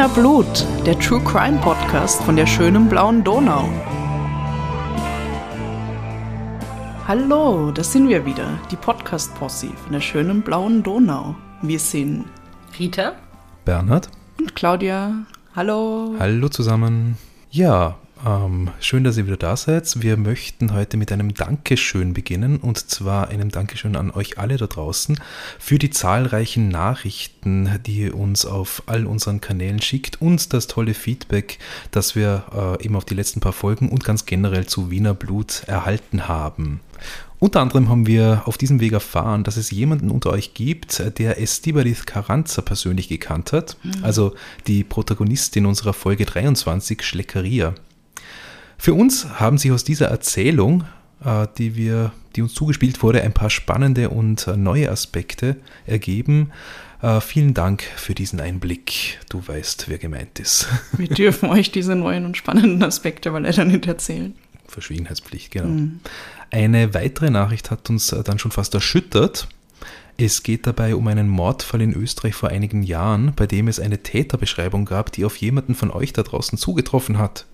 Wiener Blut, der True Crime Podcast von der schönen blauen Donau. Hallo, da sind wir wieder, die Podcast-Posse von der schönen blauen Donau. Wir sind Rita Bernhard. und Claudia. Hallo. Hallo zusammen. Ja, ähm, schön, dass ihr wieder da seid. Wir möchten heute mit einem Dankeschön beginnen und zwar einem Dankeschön an euch alle da draußen für die zahlreichen Nachrichten, die ihr uns auf all unseren Kanälen schickt und das tolle Feedback, das wir äh, eben auf die letzten paar Folgen und ganz generell zu Wiener Blut erhalten haben. Unter anderem haben wir auf diesem Weg erfahren, dass es jemanden unter euch gibt, der Estibaliz Carranza persönlich gekannt hat, also die Protagonistin unserer Folge 23, Schleckeria. Für uns haben sich aus dieser Erzählung, äh, die, wir, die uns zugespielt wurde, ein paar spannende und äh, neue Aspekte ergeben. Äh, vielen Dank für diesen Einblick. Du weißt, wer gemeint ist. Wir dürfen euch diese neuen und spannenden Aspekte aber leider nicht erzählen. Verschwiegenheitspflicht, genau. Eine weitere Nachricht hat uns dann schon fast erschüttert. Es geht dabei um einen Mordfall in Österreich vor einigen Jahren, bei dem es eine Täterbeschreibung gab, die auf jemanden von euch da draußen zugetroffen hat.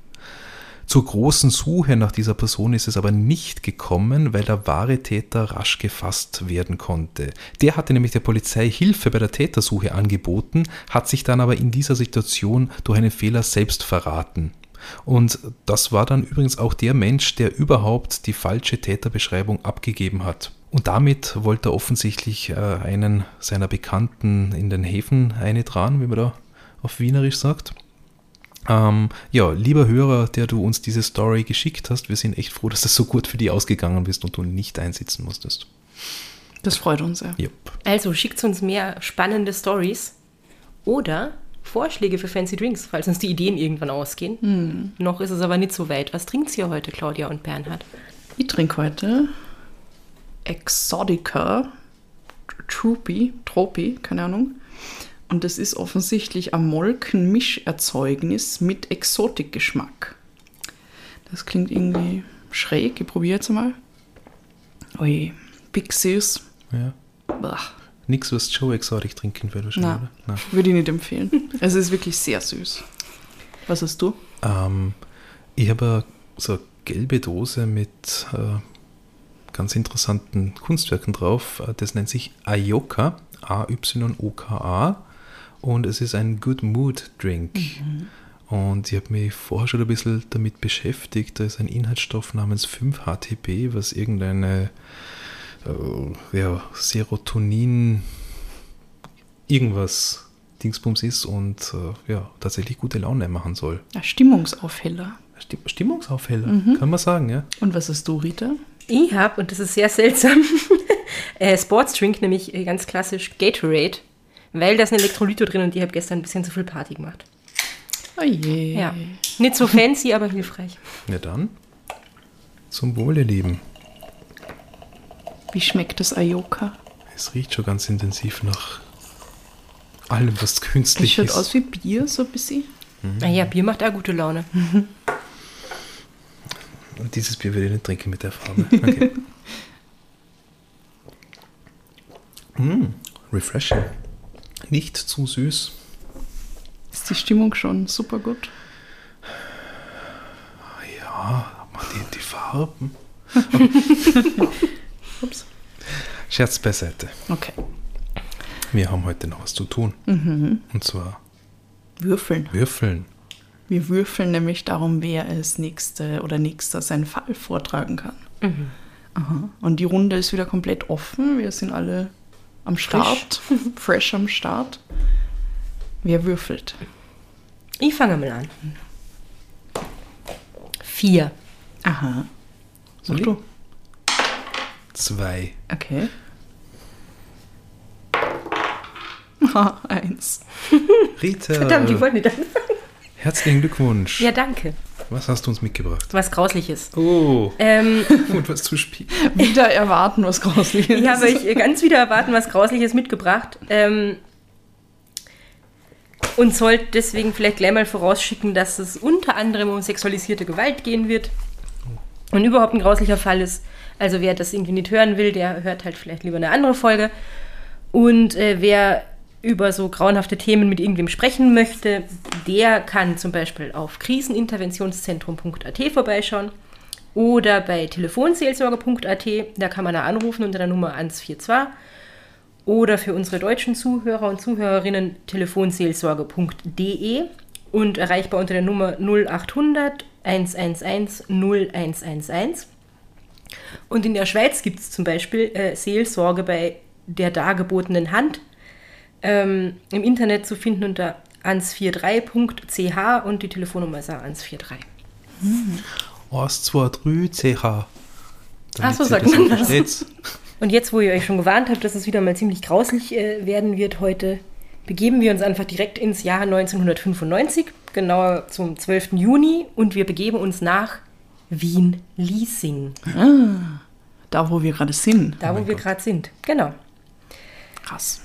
Zur großen Suche nach dieser Person ist es aber nicht gekommen, weil der wahre Täter rasch gefasst werden konnte. Der hatte nämlich der Polizei Hilfe bei der Tätersuche angeboten, hat sich dann aber in dieser Situation durch einen Fehler selbst verraten. Und das war dann übrigens auch der Mensch, der überhaupt die falsche Täterbeschreibung abgegeben hat. Und damit wollte er offensichtlich äh, einen seiner Bekannten in den Häfen eintragen, wie man da auf Wienerisch sagt. Ähm, ja, lieber Hörer, der du uns diese Story geschickt hast, wir sind echt froh, dass das so gut für dich ausgegangen bist und du nicht einsitzen musstest. Das freut uns sehr. Jupp. Also schickt uns mehr spannende Stories oder Vorschläge für Fancy Drinks, falls uns die Ideen irgendwann ausgehen. Noch ist es aber nicht so weit. Was trinkt ihr heute, Claudia und Bernhard? Ich trinke heute Exotica Troopy, Tropi, keine Ahnung. Und das ist offensichtlich ein Molkenmischerzeugnis mit Exotikgeschmack. Das klingt irgendwie schräg. Ich probiere jetzt mal. Ui, big süß. Ja. Nix, was Joe Exotic trinken würde wahrscheinlich, Na, oder? würde ich nicht empfehlen. Es ist wirklich sehr süß. Was hast du? Ähm, ich habe so eine gelbe Dose mit äh, ganz interessanten Kunstwerken drauf. Äh, Das nennt sich Ayoka, A-Y-O-K-A. Und es ist ein Good Mood Drink. Und ich habe mich vorher schon ein bisschen damit beschäftigt. Da ist ein Inhaltsstoff namens 5-HTP, was irgendeine äh, ja, Serotonin irgendwas Dingsbums ist und äh, ja, tatsächlich gute Laune machen soll. Ja, Stimmungsaufheller. Stimm Stimmungsaufheller, kann man sagen, ja. Und was hast du, Rita? Ich habe, und das ist sehr seltsam, äh, Sportsdrink, nämlich äh, ganz klassisch Gatorade, weil da ist ein Elektrolyto drin und ich habe gestern ein bisschen zu viel Party gemacht. Oh je. Ja. Nicht so fancy, aber hilfreich. Ja dann, zum Wohl, ihr Lieben. Wie schmeckt das Ayoka? Es riecht schon ganz intensiv nach allem, was künstlich schaut ist. aus wie Bier, so ein bisschen. Naja, Bier macht auch gute Laune. Und dieses Bier würde ich nicht trinken mit der Farbe. Okay. mm, refreshing. Nicht zu süß. Ist die Stimmung schon super gut? Ja, mal die, die Farben. Ups. Scherz beiseite. Okay. Wir haben heute noch was zu tun. Und zwar Würfeln. Würfeln. Wir würfeln nämlich darum, wer als nächste oder nächster seinen Fall vortragen kann. Aha. Und die Runde ist wieder komplett offen. Wir sind alle am Start. Fresh, am Start. Wer würfelt? Ich fange mal an. Vier. Aha. Mach du. Zwei. Okay. Aha, eins. Rita, Verdammt, ich wollte nicht anfangen. herzlichen Glückwunsch. Ja, danke. Was hast du uns mitgebracht? Was Grausliches. Oh, Ähm, und was zu spielen. Wieder erwarten, was Grausliches ich habe euch ganz wieder erwarten, was Grausliches mitgebracht. Ähm, und sollte deswegen vielleicht gleich mal vorausschicken, dass es unter anderem um sexualisierte Gewalt gehen wird. Und überhaupt ein grauslicher Fall ist. Also wer das irgendwie nicht hören will, der hört halt vielleicht lieber eine andere Folge. Und äh, wer über so grauenhafte Themen mit irgendwem sprechen möchte, der kann zum Beispiel auf kriseninterventionszentrum.at vorbeischauen oder bei telefonseelsorge.at, da kann man anrufen unter der Nummer 142 oder für unsere deutschen Zuhörer und Zuhörerinnen telefonseelsorge.de und erreichbar unter der Nummer 0800 111 0111. Und in der Schweiz gibt es zum Beispiel äh, Seelsorge bei der dargebotenen Hand ähm, im Internet zu finden unter 143.ch und die Telefonnummer ist auch 143. Hm. 123 CH. Ach so, sagt man das. Und jetzt, wo ihr euch schon gewarnt habt, dass es wieder mal ziemlich grauslich äh, werden wird heute, begeben wir uns einfach direkt ins Jahr 1995, genauer zum 12. Juni, und wir begeben uns nach Wien-Liesing. Ah, da, wo wir gerade sind. Da, wo oh wir gerade sind, genau. Krass.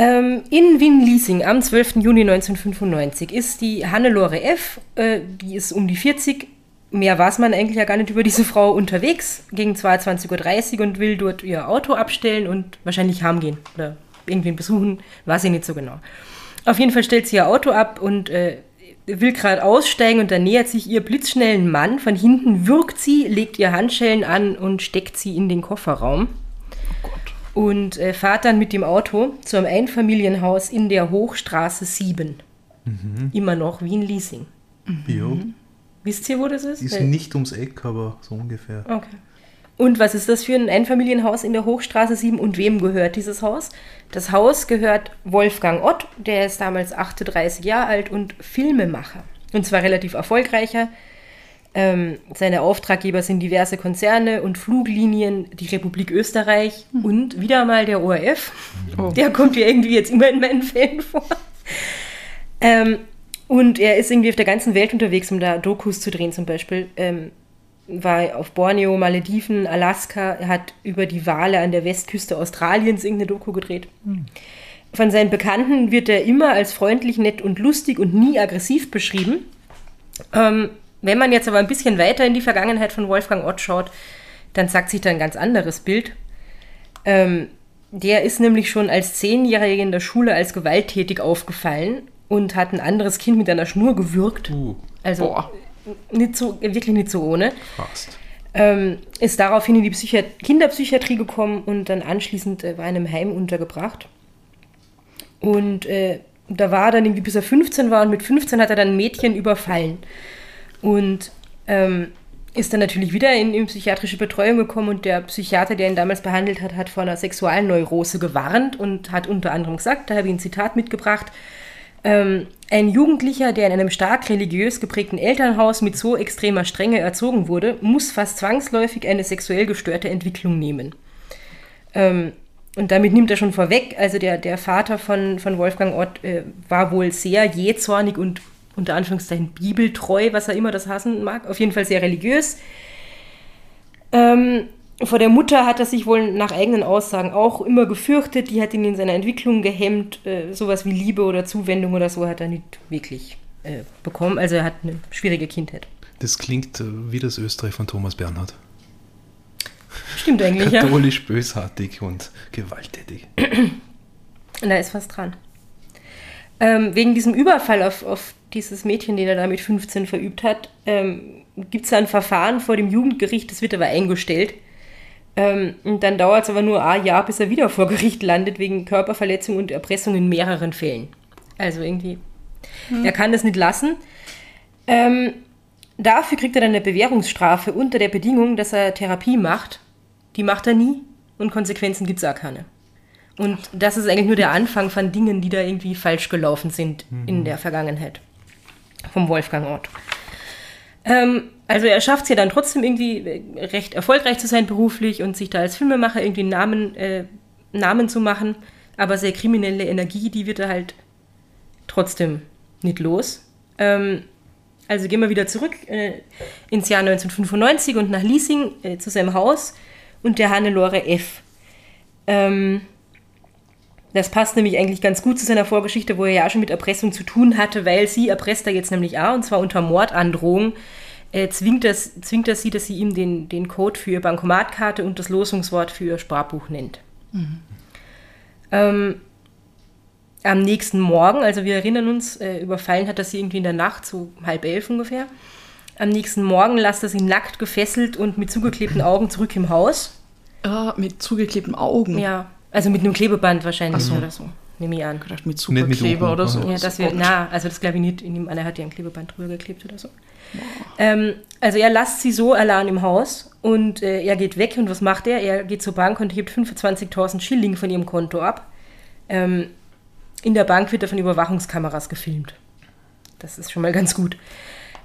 Ähm, in Wien-Liesing am 12. Juni 1995 ist die Hannelore F., äh, die ist um die 40, mehr weiß man eigentlich ja gar nicht über diese Frau unterwegs, gegen 22.30 Uhr und will dort ihr Auto abstellen und wahrscheinlich heimgehen oder irgendwen besuchen, weiß ich nicht so genau. Auf jeden Fall stellt sie ihr Auto ab und äh, will gerade aussteigen und dann nähert sich ihr blitzschnellen Mann. Von hinten wirkt sie, legt ihr Handschellen an und steckt sie in den Kofferraum. Und äh, fahrt dann mit dem Auto zu einem Einfamilienhaus in der Hochstraße 7. Mhm. Immer noch Wien-Liesing. Mhm. Wisst ihr, wo das ist? Ist nicht ums Eck, aber so ungefähr. Okay. Und was ist das für ein Einfamilienhaus in der Hochstraße 7 und wem gehört dieses Haus? Das Haus gehört Wolfgang Ott, der ist damals 38 Jahre alt und Filmemacher. Und zwar relativ erfolgreicher. Ähm, seine Auftraggeber sind diverse Konzerne und Fluglinien, die Republik Österreich hm. und wieder mal der ORF. Oh. Der kommt ja irgendwie jetzt immer in meinen Fällen vor. Ähm, und er ist irgendwie auf der ganzen Welt unterwegs, um da Dokus zu drehen zum Beispiel. Ähm, war auf Borneo, Malediven, Alaska. Hat über die Wale an der Westküste Australiens irgendeine Doku gedreht. Mhm. Von seinen Bekannten wird er immer als freundlich, nett und lustig und nie aggressiv beschrieben. Ähm, wenn man jetzt aber ein bisschen weiter in die Vergangenheit von Wolfgang Ott schaut, dann sagt sich da ein ganz anderes Bild. Ähm, der ist nämlich schon als Zehnjähriger in der Schule als gewalttätig aufgefallen und hat ein anderes Kind mit einer Schnur gewürgt. Uh, also boah. nicht so, wirklich nicht so ohne. Fast. Ähm, ist daraufhin in die Psychi Kinderpsychiatrie gekommen und dann anschließend äh, war in einem Heim untergebracht. Und äh, da war er dann irgendwie, bis er 15 war und mit 15 hat er dann ein Mädchen überfallen. Und ähm, ist dann natürlich wieder in, in, psychiatrische Betreuung gekommen und der Psychiater, der ihn damals behandelt hat, hat vor einer Sexualneurose gewarnt und hat unter anderem gesagt, da habe ich ein Zitat mitgebracht, ähm, ein Jugendlicher, der in einem stark religiös geprägten Elternhaus mit so extremer Strenge erzogen wurde, muss fast zwangsläufig eine sexuell gestörte Entwicklung nehmen. Ähm, und damit nimmt er schon vorweg, also der, der Vater von, von Wolfgang Ott äh, war wohl sehr jähzornig und unter Anführungszeichen bibeltreu, was er immer das hassen mag, auf jeden Fall sehr religiös. Ähm, vor der Mutter hat er sich wohl nach eigenen Aussagen auch immer gefürchtet. Die hat ihn in seiner Entwicklung gehemmt. Äh, sowas wie Liebe oder Zuwendung oder so hat er nicht wirklich äh, bekommen. Also er hat eine schwierige Kindheit. Das klingt äh, wie das Österreich von Thomas Bernhard. Stimmt eigentlich, ja. Katholisch, bösartig und gewalttätig. da ist was dran. Ähm, wegen diesem Überfall auf, auf dieses Mädchen, den er da mit 15 verübt hat, ähm, gibt es ein Verfahren vor dem Jugendgericht, das wird aber eingestellt. Ähm, und dann dauert es aber nur ein Jahr, bis er wieder vor Gericht landet, wegen Körperverletzung und Erpressung in mehreren Fällen. Also irgendwie, mhm. er kann das nicht lassen. Ähm, dafür kriegt er dann eine Bewährungsstrafe unter der Bedingung, dass er Therapie macht. Die macht er nie und Konsequenzen gibt es auch keine. Und das ist eigentlich nur der Anfang von Dingen, die da irgendwie falsch gelaufen sind mhm. in der Vergangenheit. Vom Wolfgang Ort. Ähm, also er schafft es ja dann trotzdem irgendwie äh, recht erfolgreich zu sein beruflich und sich da als Filmemacher irgendwie einen Namen, äh, Namen zu machen. Aber sehr kriminelle Energie, die wird er halt trotzdem nicht los. Ähm, also gehen wir wieder zurück äh, ins Jahr 1995 und nach Liesing äh, zu seinem Haus und der Hannelore F. Ähm, das passt nämlich eigentlich ganz gut zu seiner Vorgeschichte, wo er ja schon mit Erpressung zu tun hatte, weil sie erpresst er jetzt nämlich auch, und zwar unter Mordandrohung. Äh, zwingt, das, zwingt das sie, dass sie ihm den, den Code für ihre Bankomatkarte und das Losungswort für ihr Sparbuch nennt. Mhm. Ähm, am nächsten Morgen, also wir erinnern uns, äh, überfallen hat das sie irgendwie in der Nacht, so halb elf ungefähr. Am nächsten Morgen lasst er sie nackt gefesselt und mit zugeklebten Augen zurück im Haus. Ah, mit zugeklebten Augen. Ja, also mit einem Klebeband wahrscheinlich oder so, nehme ich an. Ich dachte, mit Nicht mit Superkleber oder so. Ja, das So Gott. na, also das glaube ich nicht. In dem, einer hat ja ein Klebeband drüber geklebt oder so. Ähm, also er lasst sie so allein im Haus und äh, er geht weg und was macht er? Er geht zur Bank und hebt 25.000 Schilling von ihrem Konto ab. Ähm, in der Bank wird er von Überwachungskameras gefilmt. Das ist schon mal ganz gut.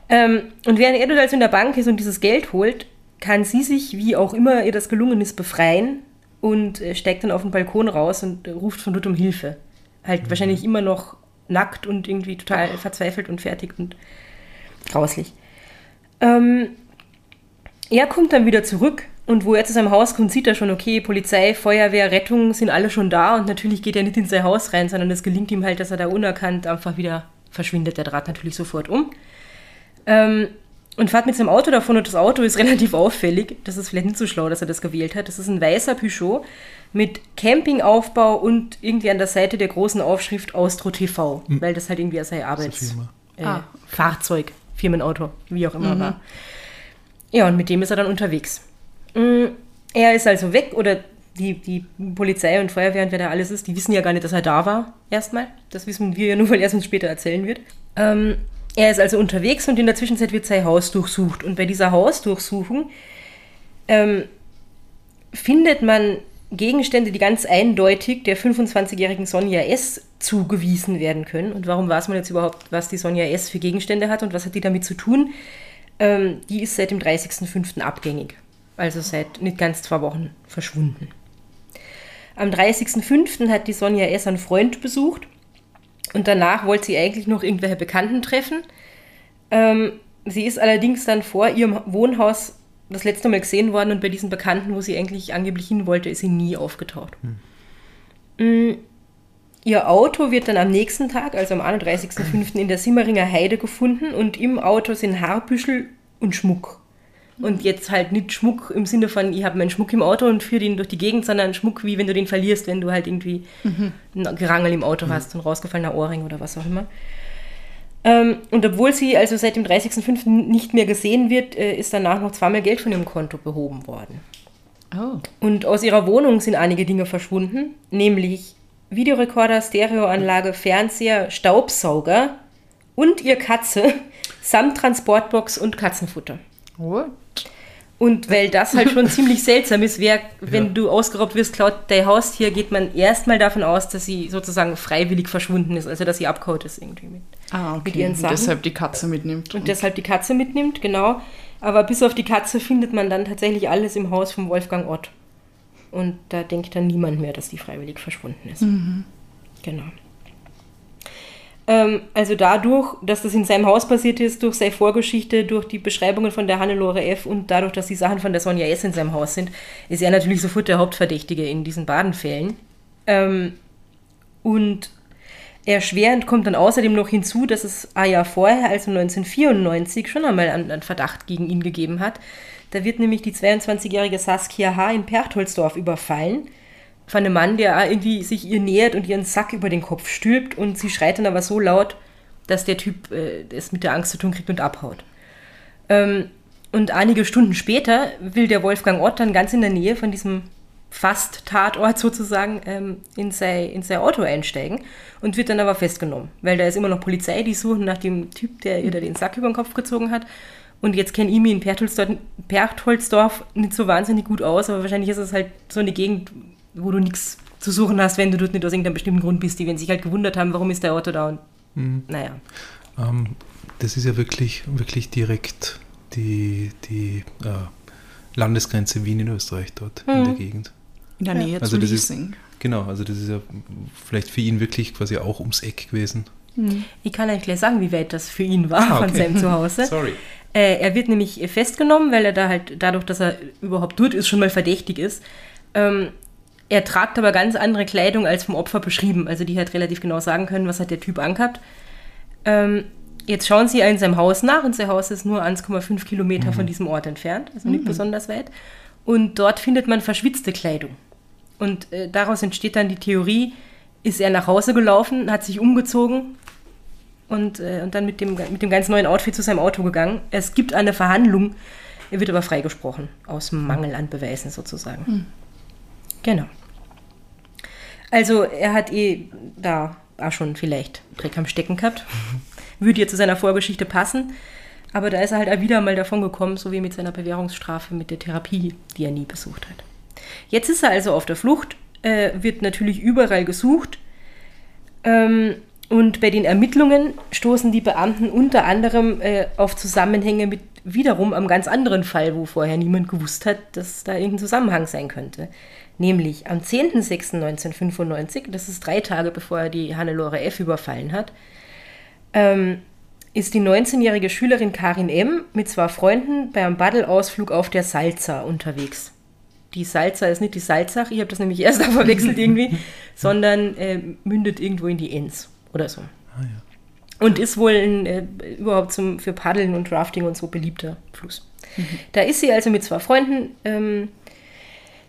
Ähm, und während er dort also in der Bank ist und dieses Geld holt, kann sie sich, wie auch immer ihr das gelungen ist, befreien und äh, steigt dann auf den Balkon raus und äh, ruft von dort um Hilfe. Halt wahrscheinlich immer noch nackt und irgendwie total verzweifelt und fertig und grauslich. Ähm, er kommt dann wieder zurück und wo er zu seinem Haus kommt, sieht er schon, okay, Polizei, Feuerwehr, Rettung sind alle schon da und natürlich geht er nicht in sein Haus rein, sondern es gelingt ihm halt, dass er da unerkannt einfach wieder verschwindet. Der Draht natürlich sofort um. Ähm, und fährt mit seinem Auto davon und das Auto ist relativ auffällig. Das ist vielleicht nicht so schlau, dass er das gewählt hat. Das ist ein weißer Peugeot mit Campingaufbau und irgendwie an der Seite der großen Aufschrift Austro TV, weil das halt irgendwie sein Arbeits Firma. äh, Ah. Fahrzeug, Firmenauto, wie auch immer war. Ja, und mit dem ist er dann unterwegs. Mm, Er ist also weg oder die, die Polizei und Feuerwehr und wer da alles ist, die wissen ja gar nicht, dass er da war, erstmal. Das wissen wir ja nur, weil er es uns später erzählen wird. Ähm, er ist also unterwegs und in der Zwischenzeit wird sein Haus durchsucht. Und bei dieser Hausdurchsuchung ähm, findet man Gegenstände, die ganz eindeutig der 25-jährigen Sonja S. zugewiesen werden können. Und warum weiß man jetzt überhaupt, was die Sonja S. für Gegenstände hat und was hat die damit zu tun? Ähm, die ist seit dem 30.05. abgängig. Also seit nicht ganz zwei Wochen verschwunden. Am 30.05. hat die Sonja S. einen Freund besucht und danach wollte sie eigentlich noch irgendwelche Bekannten treffen. Ähm, sie ist allerdings dann vor ihrem Wohnhaus das letzte Mal gesehen worden und bei diesen Bekannten, wo sie eigentlich angeblich hin wollte, ist sie nie aufgetaucht. Mm, Ihr Auto wird dann am nächsten Tag, also am 31.05. in der Simmeringer Heide gefunden und im Auto sind Haarbüschel und Schmuck. Und jetzt halt nicht Schmuck im Sinne von, ich habe meinen Schmuck im Auto und führe den durch die Gegend, sondern Schmuck, wie wenn du den verlierst, wenn du halt irgendwie ein Gerangel im Auto hast, ein rausgefallener Ohrring oder was auch immer. Ähm, und obwohl sie also seit dem 30.05. nicht mehr gesehen wird, äh, ist danach noch zweimal Geld von ihrem Konto behoben worden. Oh. Und aus ihrer Wohnung sind einige Dinge verschwunden, nämlich Videorekorder, Stereoanlage, Fernseher, Staubsauger und ihr Katze samt Transportbox und Katzenfutter. What? Und weil das halt schon ziemlich seltsam ist, wer, wenn Ja. du ausgeraubt wirst, klaut dein Haustier, geht man erstmal davon aus, dass sie sozusagen freiwillig verschwunden ist, also dass sie abgehaut ist irgendwie mit. Ah, Mit okay. ihren Und Sachen. deshalb die Katze mitnimmt. Und deshalb die Katze mitnimmt, genau. Aber bis auf die Katze findet man dann tatsächlich alles im Haus von Wolfgang Ott. Und da denkt dann niemand mehr, dass die freiwillig verschwunden ist. Genau. Ähm, also dadurch, dass das in seinem Haus passiert ist, durch seine Vorgeschichte, durch die Beschreibungen von der Hannelore F. und dadurch, dass die Sachen von der Sonja S. in seinem Haus sind, ist er natürlich sofort der Hauptverdächtige in diesen Badenfällen. Ähm, und erschwerend kommt dann außerdem noch hinzu, dass es ein Jahr vorher, also 1994, schon einmal einen, Verdacht gegen ihn gegeben hat. Da wird nämlich die 22-jährige Saskia H. in Perchtoldsdorf überfallen von einem Mann, der auch irgendwie sich ihr nähert und ihren Sack über den Kopf stülpt und sie schreit dann aber so laut, dass der Typ äh, es mit der Angst zu tun kriegt und abhaut. Ähm, und einige Stunden später will der Wolfgang Ott dann ganz in der Nähe von diesem fast Tatort sozusagen ähm, in, sein, in sein Auto einsteigen und wird dann aber festgenommen, weil da ist immer noch Polizei, die suchen nach dem Typ, der ihr da den Sack über den Kopf gezogen hat. Und jetzt kenne ich mich in Perchtoldsdorf, Perchtoldsdorf nicht so wahnsinnig gut aus, aber wahrscheinlich ist es halt so eine Gegend, wo du nichts zu suchen hast, wenn du dort nicht aus irgendeinem bestimmten Grund bist. Die werden sich halt gewundert haben, warum ist der Auto da und naja. Ähm, das ist ja wirklich, wirklich direkt die, die äh, Landesgrenze Wien in Österreich dort in der Gegend. In der Nähe Also zu das ist- Liesing. Genau, also das ist ja vielleicht für ihn wirklich quasi auch ums Eck gewesen. Ich kann eigentlich gleich sagen, wie weit das für ihn war Ah, von okay. seinem Zuhause. Sorry. Äh, er wird nämlich festgenommen, weil er da halt dadurch, dass er überhaupt dort ist, schon mal verdächtig ist. Ähm, er tragt aber ganz andere Kleidung als vom Opfer beschrieben. Also die halt relativ genau sagen können, was hat der Typ angehabt. Ähm, jetzt schauen sie in seinem Haus nach und sein Haus ist nur 1,5 Kilometer von diesem Ort entfernt, also nicht besonders weit. Und dort findet man verschwitzte Kleidung. Und äh, daraus entsteht dann die Theorie, ist er nach Hause gelaufen, hat sich umgezogen und, äh, und dann mit dem, mit dem ganz neuen Outfit zu seinem Auto gegangen. Es gibt eine Verhandlung, er wird aber freigesprochen, aus Mangel an Beweisen sozusagen. Hm. Genau. Also er hat eh da auch schon vielleicht Dreck am Stecken gehabt. Würde ja zu seiner Vorgeschichte passen. Aber da ist er halt auch wieder mal davon gekommen, so wie mit seiner Bewährungsstrafe, mit der Therapie, die er nie besucht hat. Jetzt ist er also auf der Flucht, äh, wird natürlich überall gesucht. Ähm, und bei den Ermittlungen stoßen die Beamten unter anderem äh, auf Zusammenhänge mit wiederum einem ganz anderen Fall, wo vorher niemand gewusst hat, dass da irgendein Zusammenhang sein könnte. Nämlich am 10.06.1995, das ist drei Tage bevor er die Hannelore F. überfallen hat, ähm, ist die 19-jährige Schülerin Karin M. mit zwei Freunden bei einem Baddelausflug auf der Salza unterwegs. Die Salza ist nicht die Salzach, ich habe das nämlich erst verwechselt irgendwie, sondern äh, mündet irgendwo in die Enns oder so. Ah, ja. Und ist wohl ein, äh, überhaupt zum, für Paddeln und Drafting und so beliebter Fluss. Da ist sie also mit zwei Freunden ähm,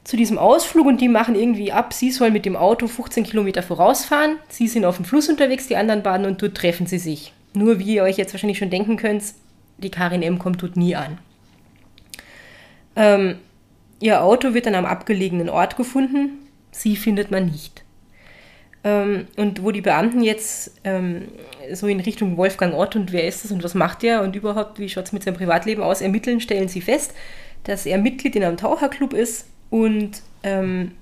zu diesem Ausflug und die machen irgendwie ab. Sie soll mit dem Auto 15 Kilometer vorausfahren. Sie sind auf dem Fluss unterwegs, die anderen baden und dort treffen sie sich. Nur wie ihr euch jetzt wahrscheinlich schon denken könnt, die Karin M. kommt dort nie an. Ähm, ihr Auto wird dann am abgelegenen Ort gefunden. Sie findet man nicht. Ähm, und wo die Beamten jetzt ähm, so in Richtung Wolfgang Ott und wer ist das und was macht er und überhaupt, wie schaut es mit seinem Privatleben aus, ermitteln, stellen sie fest, dass er Mitglied in einem Taucherclub ist und ähm,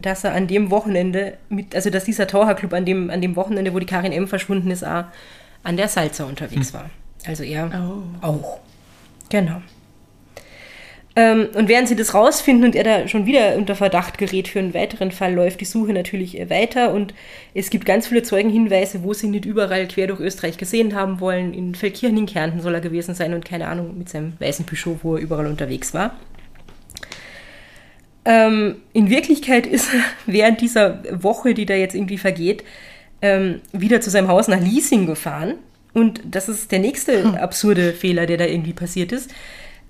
dass er an dem Wochenende, mit, also dass dieser Taucherclub an dem, an dem Wochenende, wo die Karin M. verschwunden ist, auch an der Salza unterwegs war. Also er Oh. auch. Genau. Ähm, und während sie das rausfinden und er da schon wieder unter Verdacht gerät für einen weiteren Fall, läuft die Suche natürlich äh, weiter und es gibt ganz viele Zeugenhinweise, wo sie nicht überall quer durch Österreich gesehen haben wollen. In Feldkirchen in Kärnten soll er gewesen sein und keine Ahnung, mit seinem weißen Peugeot, wo er überall unterwegs war. Ähm, in Wirklichkeit ist er während dieser Woche, die da jetzt irgendwie vergeht, ähm, wieder zu seinem Haus nach Liesing gefahren. Und das ist der nächste absurde Fehler, der da irgendwie passiert ist.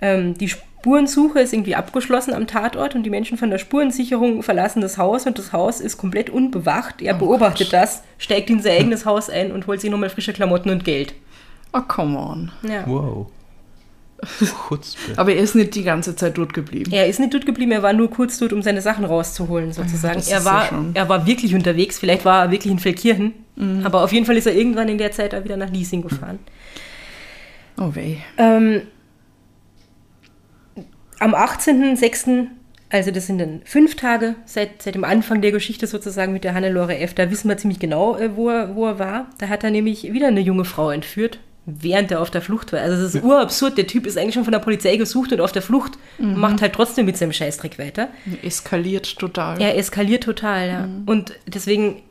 Ähm, die Spurensuche ist irgendwie abgeschlossen am Tatort und die Menschen von der Spurensicherung verlassen das Haus und das Haus ist komplett unbewacht. Er beobachtet das, steigt in sein eigenes Haus ein und holt sich nochmal frische Klamotten und Geld. Oh, come on. Ja. Wow. Chutzpe. Aber er ist nicht die ganze Zeit dort geblieben. Er ist nicht dort geblieben, er war nur kurz dort, um seine Sachen rauszuholen, sozusagen. das er, ja war, schon- er war wirklich unterwegs, vielleicht war er wirklich in Feldkirchen, aber auf jeden Fall ist er irgendwann in der Zeit auch wieder nach Liesing gefahren. Oh weh. Ähm, am 18.06., also das sind dann fünf Tage seit, seit dem Anfang der Geschichte sozusagen mit der Hannelore F., da wissen wir ziemlich genau, äh, wo, er, wo er war. Da hat er nämlich wieder eine junge Frau entführt, während er auf der Flucht war. Also das ist urabsurd, der Typ ist eigentlich schon von der Polizei gesucht und auf der Flucht, macht halt trotzdem mit seinem Scheißdreck weiter. Eskaliert total. Er eskaliert total, ja. Und deswegen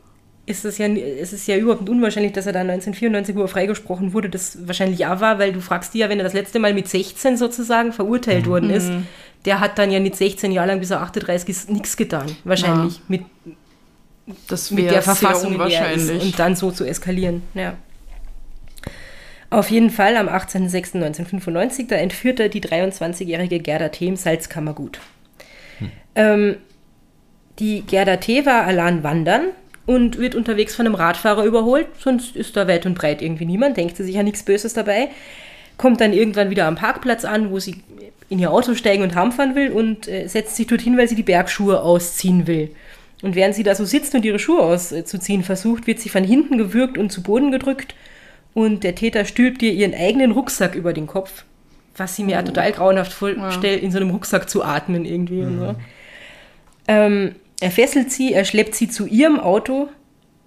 ist es ja, es ist ja überhaupt unwahrscheinlich, dass er da 1994 über freigesprochen wurde. Das wahrscheinlich ja war, weil du fragst dich ja, wenn er das letzte Mal mit 16 sozusagen verurteilt worden ist, der hat dann ja nicht 16 Jahre lang bis er 38 ist nichts getan. Wahrscheinlich. Mit, das mit der sehr Verfassung, er ist. unwahrscheinlich. Und dann so zu eskalieren, ja. Auf jeden Fall am 18.06.1995, da entführt er die 23-jährige Gerda T. im Salzkammergut. Ähm, die Gerda T. war allein wandern und wird unterwegs von einem Radfahrer überholt, sonst ist da weit und breit irgendwie niemand, denkt sie sich ja nichts Böses dabei, kommt dann irgendwann wieder am Parkplatz an, wo sie in ihr Auto steigen und heimfahren will und äh, setzt sich dorthin, weil sie die Bergschuhe ausziehen will. Und während sie da so sitzt und ihre Schuhe auszuziehen versucht, wird sie von hinten gewürgt und zu Boden gedrückt und der Täter stülpt ihr ihren eigenen Rucksack über den Kopf, was sie mir auch total grauenhaft vorstellt, in so einem Rucksack zu atmen irgendwie. Und so. ähm, er fesselt sie, er schleppt sie zu ihrem Auto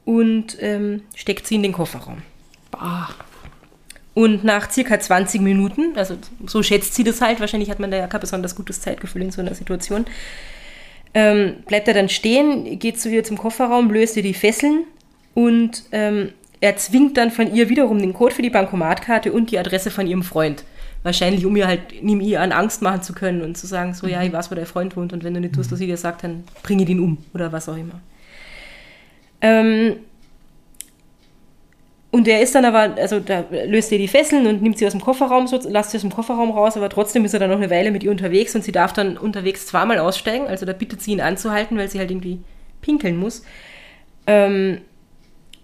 und ähm, steckt sie in den Kofferraum. Bah. Und nach circa 20 Minuten, also so schätzt sie das halt, wahrscheinlich hat man da ja kein besonders gutes Zeitgefühl in so einer Situation, ähm, bleibt er dann stehen, geht zu ihr zum Kofferraum, löst ihr die Fesseln und ähm, er zwingt dann von ihr wiederum den Code für die Bankomatkarte und die Adresse von ihrem Freund. Wahrscheinlich, um ihr halt neben ihr an Angst machen zu können und zu sagen, so, ja, ich weiß, wo dein Freund wohnt und wenn du nicht tust, was sie dir sagt, dann bringe den um oder was auch immer. Ähm, und er ist dann aber, also da löst er die Fesseln und nimmt sie aus dem Kofferraum, so, lasst sie aus dem Kofferraum raus, aber trotzdem ist er dann noch eine Weile mit ihr unterwegs und sie darf dann unterwegs zweimal aussteigen. Also da bittet sie ihn anzuhalten, weil sie halt irgendwie pinkeln muss. Ähm,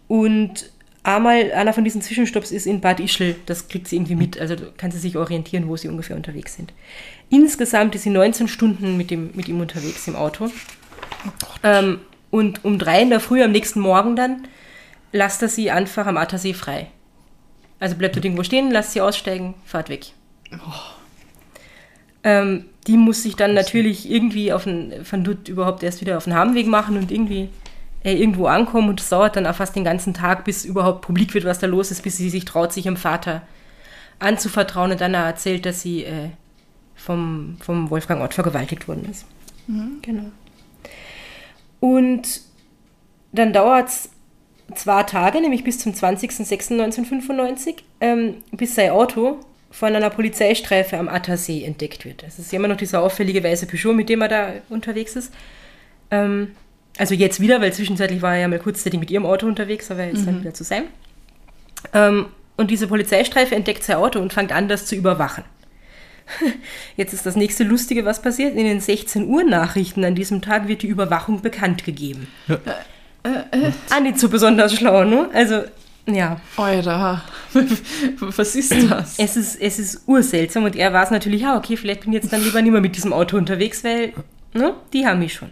und einmal, einer von diesen Zwischenstopps ist in Bad Ischl. Das kriegt sie irgendwie mit. Also kann sie sich orientieren, wo sie ungefähr unterwegs sind. Insgesamt ist sie 19 Stunden mit, dem, mit ihm unterwegs im Auto. Ähm, und um drei in der Früh am nächsten Morgen dann lasst er sie einfach am Attersee frei. Also bleibt dort irgendwo stehen, lasst sie aussteigen, fahrt weg. Ähm, die muss sich dann natürlich irgendwie auf den, von dort überhaupt erst wieder auf den Heimweg machen und irgendwie irgendwo ankommen und es dauert dann auch fast den ganzen Tag, bis überhaupt publik wird, was da los ist, bis sie sich traut, sich ihrem Vater anzuvertrauen und dann erzählt, dass sie äh, vom, vom Wolfgang Ott vergewaltigt worden ist. Genau. Und dann dauert es zwei Tage, nämlich bis zum 20.06.1995, ähm, bis sein Auto von einer Polizeistreife am Attersee entdeckt wird. Es ist ja immer noch dieser auffällige weiße Peugeot, mit dem er da unterwegs ist. Ähm, also jetzt wieder, weil zwischenzeitlich war er ja mal kurzzeitig mit ihrem Auto unterwegs, aber jetzt dann wieder zu sein. Ähm, und diese Polizeistreife entdeckt sein Auto und fängt an, das zu überwachen. Jetzt ist das nächste Lustige, was passiert. In den 16 Uhr Nachrichten an diesem Tag wird die Überwachung bekannt gegeben. Ah, nicht so besonders schlau, ne? Also, ja. Alter, was ist das? Es ist, es ist urseltsam und er war es natürlich, ja, okay, vielleicht bin ich jetzt dann lieber nicht mehr mit diesem Auto unterwegs, weil, ne, die haben mich schon.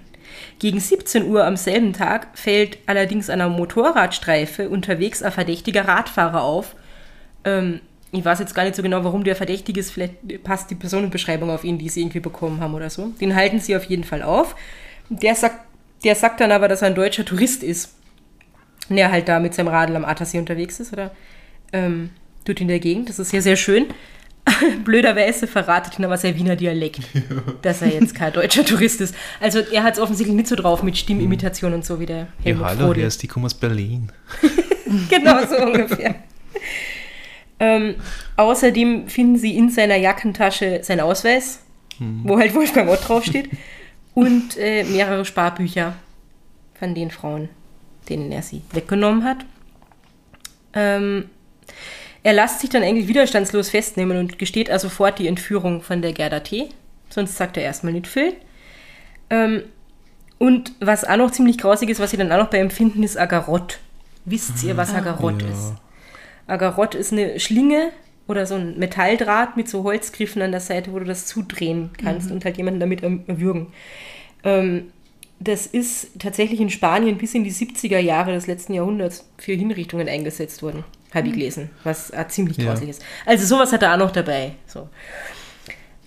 Gegen 17 Uhr am selben Tag fällt allerdings einer Motorradstreife unterwegs ein verdächtiger Radfahrer auf. Ähm, ich weiß jetzt gar nicht so genau, warum der verdächtig ist. Vielleicht passt die Personenbeschreibung auf ihn, die sie irgendwie bekommen haben oder so. Den halten sie auf jeden Fall auf. Der sagt, der sagt dann aber, dass er ein deutscher Tourist ist. Und er halt da mit seinem Radl am Attersee unterwegs ist oder ähm, tut in der Gegend. Das ist ja sehr schön. Blöderweise verratet ihn aber sein Wiener Dialekt, dass er jetzt kein deutscher Tourist ist. Also er hat es offensichtlich nicht so drauf mit Stimmimitation und so wie der Ja, Helmut hallo, Frohlich. hier ist die kommen aus Berlin. genau so ungefähr. Ähm, außerdem finden sie in seiner Jackentasche seinen Ausweis, wo halt Wolfgang Ott draufsteht, und äh, mehrere Sparbücher von den Frauen, denen er sie weggenommen hat. Ähm, er lässt sich dann eigentlich widerstandslos festnehmen und gesteht also sofort die Entführung von der Gerda T. Sonst sagt er erstmal nicht viel. Ähm, und was auch noch ziemlich grausig ist, was sie dann auch noch bei ihm finden, ist Agarott. Wisst ihr, was Agarott Ja. ist? Agarott ist eine Schlinge oder so ein Metalldraht mit so Holzgriffen an der Seite, wo du das zudrehen kannst und halt jemanden damit erwürgen. Ähm, das ist tatsächlich in Spanien bis in die 70er Jahre des letzten Jahrhunderts für Hinrichtungen eingesetzt worden, habe ich gelesen, was äh, ziemlich Ja. grausig ist. Also sowas hat er auch noch dabei. So.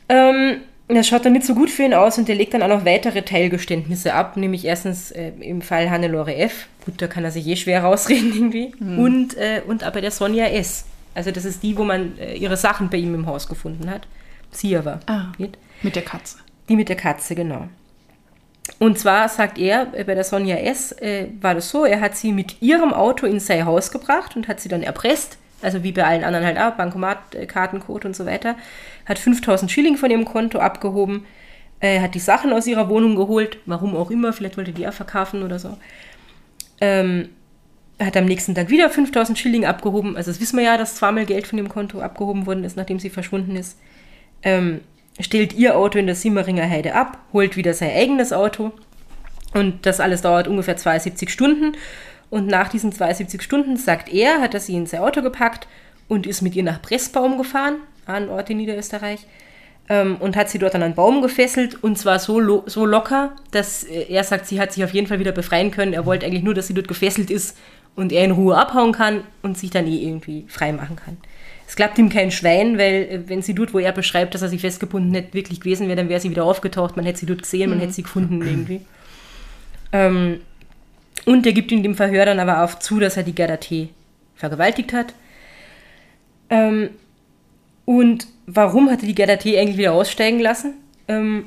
Ähm, das schaut dann nicht so gut für ihn aus und er legt dann auch noch weitere Teilgeständnisse ab, nämlich erstens äh, im Fall Hannelore F. Gut, da kann er sich eh schwer rausreden irgendwie. Und, äh, und aber der Sonja S. Also das ist die, wo man äh, ihre Sachen bei ihm im Haus gefunden hat. Sie aber. Ah. Mit der Katze. Die mit der Katze, genau. Und zwar sagt er, äh, bei der Sonja S. Äh, war das so, er hat sie mit ihrem Auto in sein Haus gebracht und hat sie dann erpresst. Also wie bei allen anderen halt auch, Bankomat, äh, Kartencode und so weiter. Hat 5000 Schilling von ihrem Konto abgehoben, äh, hat die Sachen aus ihrer Wohnung geholt, warum auch immer, vielleicht wollte die auch verkaufen oder so. Ähm, hat am nächsten Tag wieder 5000 Schilling abgehoben. Also das wissen wir ja, dass zweimal Geld von dem Konto abgehoben worden ist, nachdem sie verschwunden ist. Ähm, stellt ihr Auto in der Simmeringer Heide ab, holt wieder sein eigenes Auto und das alles dauert ungefähr 72 Stunden. Und nach diesen 72 Stunden, sagt er, hat er sie in sein Auto gepackt und ist mit ihr nach Pressbaum gefahren, an Ort in Niederösterreich, ähm, und hat sie dort an einen Baum gefesselt und zwar so, lo so locker, dass äh, er sagt, sie hat sich auf jeden Fall wieder befreien können. Er wollte eigentlich nur, dass sie dort gefesselt ist und er in Ruhe abhauen kann und sich dann eh irgendwie frei machen kann. Es klappt ihm kein Schwein, weil äh, wenn sie dort, wo er beschreibt, dass er sie festgebunden hätte, wirklich gewesen wäre, dann wäre sie wieder aufgetaucht, man hätte sie dort gesehen, man hätte sie gefunden irgendwie. Ähm, und er gibt in dem Verhör dann aber auch zu, dass er die Gerda T. vergewaltigt hat. Ähm, und warum hat er die Gerda T. eigentlich wieder aussteigen lassen? Ähm,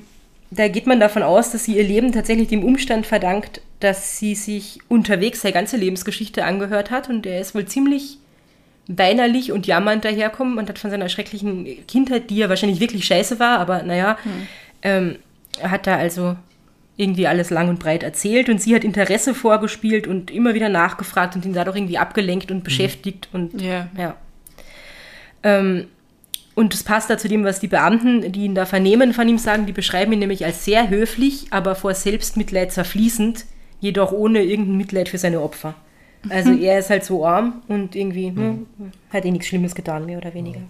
da geht man davon aus, dass sie ihr Leben tatsächlich dem Umstand verdankt, dass sie sich unterwegs seine ganze Lebensgeschichte angehört hat und er ist wohl ziemlich weinerlich und jammernd daherkommen und hat von seiner schrecklichen Kindheit, die ja wahrscheinlich wirklich scheiße war, aber naja, ähm, er hat da also irgendwie alles lang und breit erzählt und sie hat Interesse vorgespielt und immer wieder nachgefragt und ihn dadurch irgendwie abgelenkt und beschäftigt und Ja. ja. Ähm, und das passt da zu dem, was die Beamten, die ihn da vernehmen, von ihm sagen. Die beschreiben ihn nämlich als sehr höflich, aber vor Selbstmitleid zerfließend. Jedoch ohne irgendein Mitleid für seine Opfer. Also er ist halt so arm und irgendwie ne, hat eh nichts Schlimmes getan, mehr oder weniger.